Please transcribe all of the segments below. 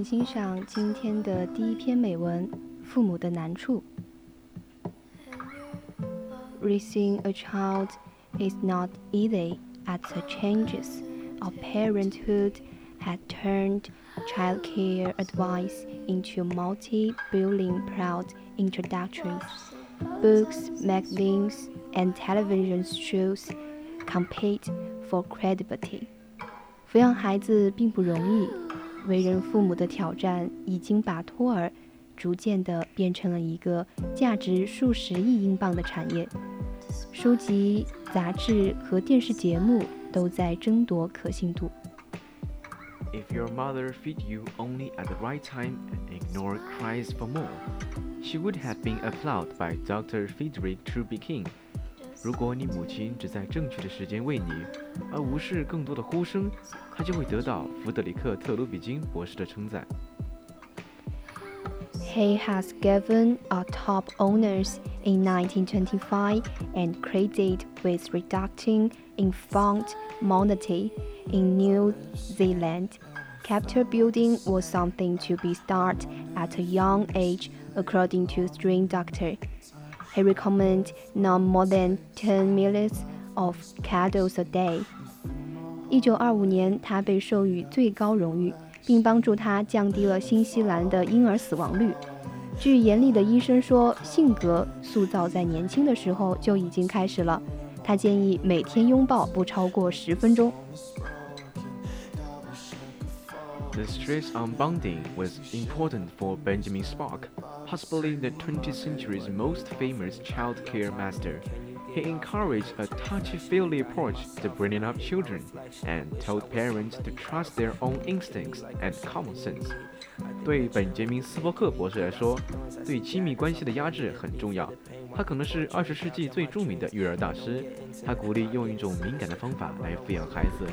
请欣赏今天的第一篇美文《父母的难处》。Raising a child is not easy as the changes of parenthood had turned childcare advice into multi-billion proud introductories. Books, magazines, and television shows compete for credibility. 抚养孩子并不容易。 为人父母的挑战已经把托儿逐渐地变成了一个价值数十亿英镑的产业。书籍、杂志和电视节目都在争夺可信度。If your mother feed you only at the right time and ignore cries for more, she would have been applauded by Dr. Frederic Truby King. 如果你母亲只在正确的时间喂你，而无视更多的呼声，她就会得到弗德里克·特鲁比金博士的称赞。He has given a top honors in 1925 and credited with reducing infant mortality in New Zealand. Capital building was something to be started at a young age, according to string doctor. He recommends no more than ten millions of candles a day. 一九二五年，他被授予最高荣誉，并帮助他降低了新西兰的婴儿死亡率。据严厉的医生说，性格塑造在年轻的时候就已经开始了。他建议每天拥抱不超过十分钟。The stress on bonding was important for Benjamin Spark. possibly the 20th century's most famous child care master. He encouraged a touchy-feely approach to bringing up children and told parents to trust their own instincts and common sense. 对本杰明·斯波克博士来说，对亲密关系的压制很重要。他可能是二十世纪最着名的育儿大师。他鼓励用一种敏感的方法来抚养孩子，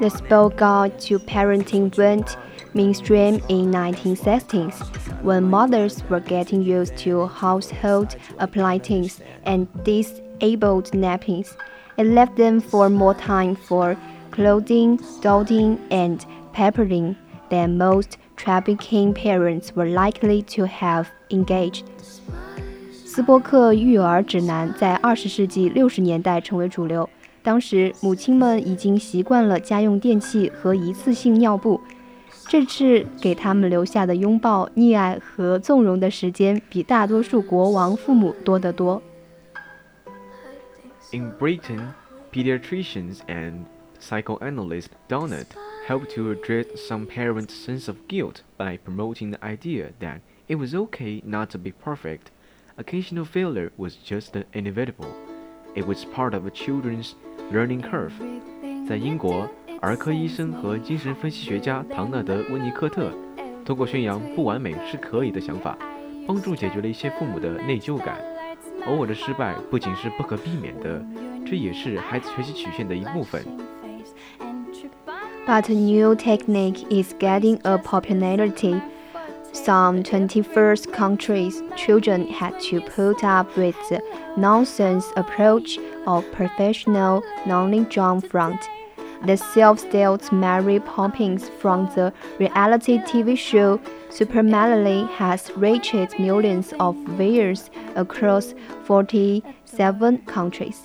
the Spock guide to parenting went mainstream in 1960s, when mothers were getting used to household appliances and disabled nappies. It left them for more time for clothing, dotting, and peppering than most trafficking parents were likely to have engaged. 斯波克育儿指南在二十世纪六十年代成为主流。当时，母亲们已经习惯了家用电器和一次性尿布。这次给他们留下的拥抱、溺爱和纵容的时间，比大多数国王父母多得多。In Britain, pediatricians and psychoanalyst Donald helped to address some parents' sense of guilt by promoting the idea that it was okay not to be perfect. Occasional failure was just inevitable. It was part of a children's learning curve. 在英国，儿科医生和精神分析学家唐纳德·温尼科特通过宣扬不完美是可以的想法，帮助解决了一些父母的内疚感。偶尔的失败不仅是不可避免的，这也是孩子学习曲线的一部分。But a new technique is getting a popularity. some 21st countries, children had to put up with the nonsense approach of professional Nonny Jo Frost, the self-styled Mary Poppins from the reality TV show Supernanny has reached millions of viewers across 47 countries.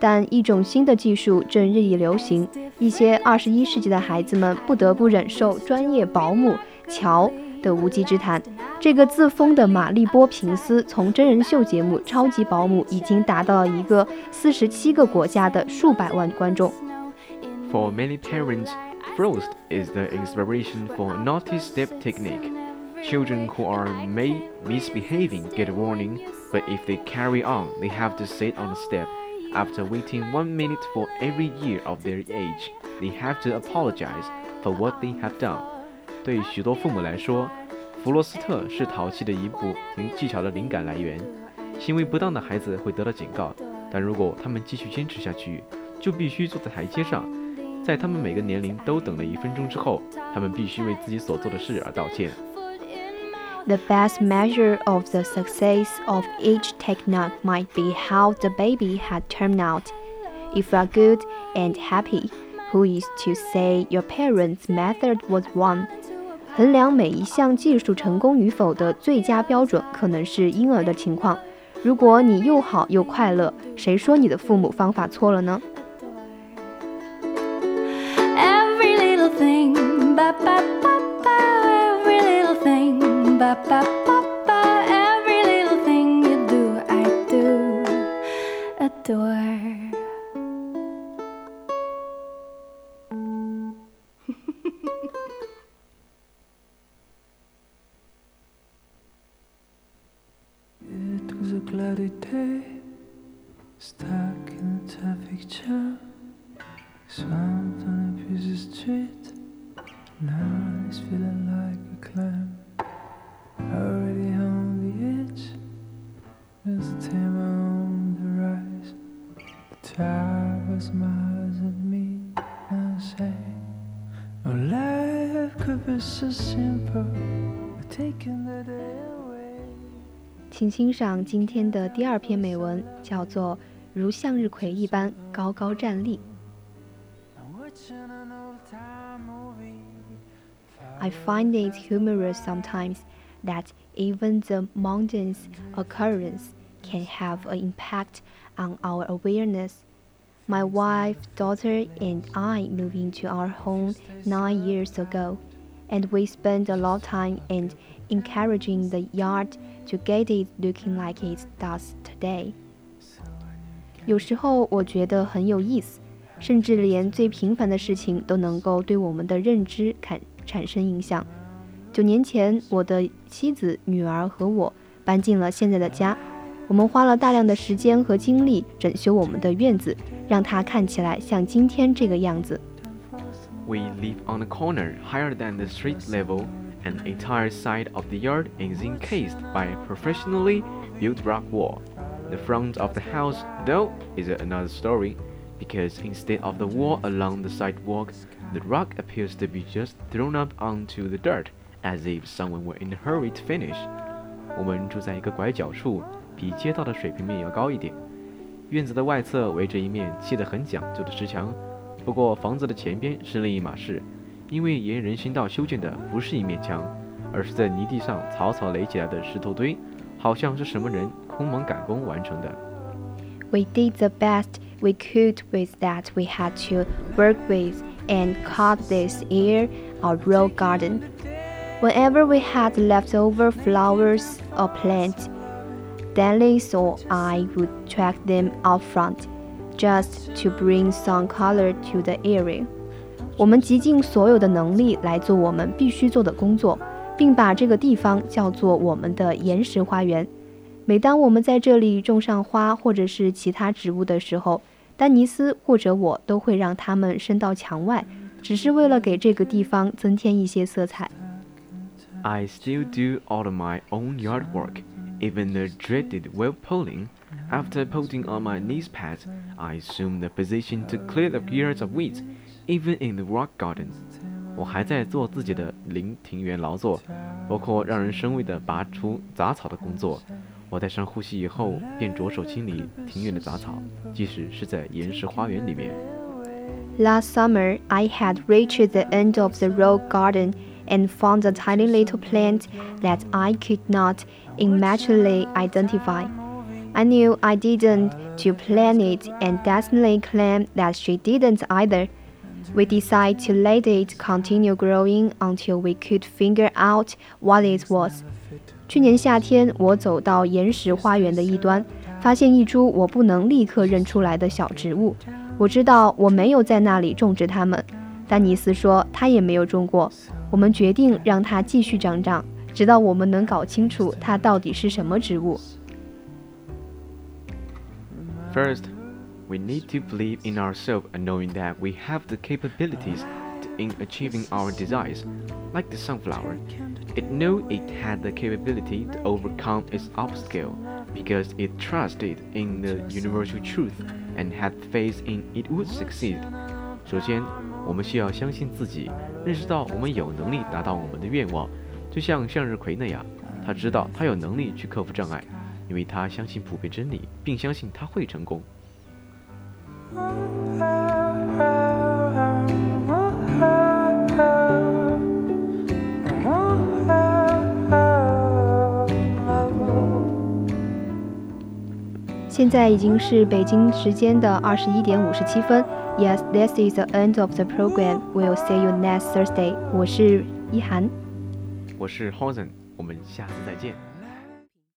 但一种新的技术正日益流行，一些二十一世纪的孩子们不得不忍受专业保姆乔。的无稽之谈。这个自封的玛丽波平斯从真人秀节目《超级保姆》已经达到了一个四十七个国家的数百万观众。For many parents, Frost is the inspiration for naughty step technique. Children who are may misbehaving get a warning, but if they carry on, they have to sit on a step. After waiting one minute for every year of their age, they have to apologize for what they have done. 对许多父母来说，弗罗斯特是淘气的一部技巧的灵感来源。行为不当的孩子会得到警告，但如果他们继续坚持下去，就必须坐在台阶上。在他们每个年龄都等了一分钟之后，他们必须为自己所做的事而道歉。The best measure of the success of each technique might be how the baby had turned out. If you are good and happy, who is to say your parents' method was wrong? 衡量每一项技术成功与否的最佳标准，可能是婴儿的情况。如果你又好又快乐，谁说你的父母方法错了呢 A cloudy day, stuck in a traffic jam, swamped on a busy street. Now it's feeling like a clam. Already on the edge, just time on the rise. The driver smiles at me and says, Oh, life could be so simple, taking the day away. 请欣赏今天的第二篇美文，叫做《如向日葵一般高高站立》。 I'm watching an old-time movie. I find it humorous sometimes that even the mundane occurrence can have an impact on our awareness. My wife, daughter, and I moved into our home nine years ago, and we spent a lot of time and encouraging the yard to get it looking like it does today. 有时候我觉得很有意思，甚至连最平凡的事情都能够对我们的认知产产生影响。九年前，我的妻子、女儿和我搬进了现在的家。我们花了大量的时间和精力整修我们的院子，让它看起来像今天这个样子。We live on a corner higher than the street level. An entire side of the yard is encased by a professionally built rock wall. The front of the house, though, is another story, because instead of the wall along the sidewalk, the rock appears to be just thrown up onto the dirt, as if someone were in a hurry to finish. 我们住在一个拐角处，比街道的水平面要高一点。院子的外侧围着一面砌得很讲究的石墙，不过房子的前边是另一码事。 因为沿人行道修建的不是一面墙，而是在泥地上草草垒起来的石头堆，好像是什么人空忙赶工完成的。 We did the best we could with that we had to work with and called this year our row garden. Whenever we had leftover flowers or plants, Dennis or I would track them out front, just to bring some color to the area. 我们极尽所有的能力来做我们必须做的工作，并把这个地方叫做我们的岩石花园。每当我们在这里种上花或者是其他植物的时候，丹尼斯或者我都会让它们伸到墙外，只是为了给这个地方增添一些色彩。 I still do all of my own yard work, even the dreaded well pulling. After putting on my knees pads, I assume the position to clear the yards of weeds, even in the rock garden. 我还在做自己的林庭园劳作，包括让人生畏的拔除杂草的工作。我在深呼吸以后，便着手清理庭院的杂草，即使是在岩石花园里面。 Last summer, I had reached the end of the rose garden and found a tiny little plant that I could not immaturely identify. I knew I didn't to plant it and Destiny claimed that she didn't either. We decide to let it continue growing until we could figure out what it was. 去年夏天，我走到岩石花园的一端，发现一株我不能立刻认出来的小植物。我知道我没有在那里种植它们，丹尼斯说他也没有种过。我们决定让它继续长长，直到我们能搞清楚它到底是什么植物。First, we need to believe in ourselves and knowing that we have the capabilities in achieving our desires. Like the sunflower, it knew it had the capability to overcome its obstacle because it trusted in the universal truth and had faith in it would succeed. 首先，我们需要相信自己，认识到我们有能力达到我们的愿望，就像向日葵那样，他知道他有能力去克服障碍，因为他相信普遍真理，并相信他会成功。 现在已经是北京时间的二十一点五十七分。Yes, this is the end of the program. We'll see you next Thursday. 我是一涵，我是 Hosen，我们下次再见。